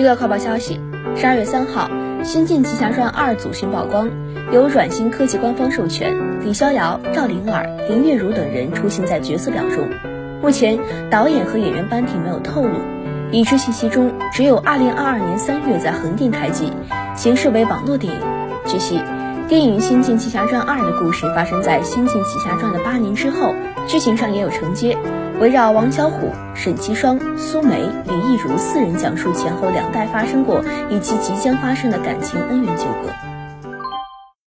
娱乐快报消息：十二月三号，《新晋奇侠传二》组讯曝光，由软星科技官方授权，李逍遥、赵灵儿、林月如等人出现在角色表中。目前，导演和演员班底没有透露，已知信息中只有二零二二年三月在横店开机，形式为网络电影。据悉。电影《仙剑奇侠传二》的故事发生在《仙剑奇侠传》的八年之后，剧情上也有承接，围绕王小虎、沈其双、苏梅、李易如四人讲述前后两代发生过以及即将发生的感情恩怨纠葛。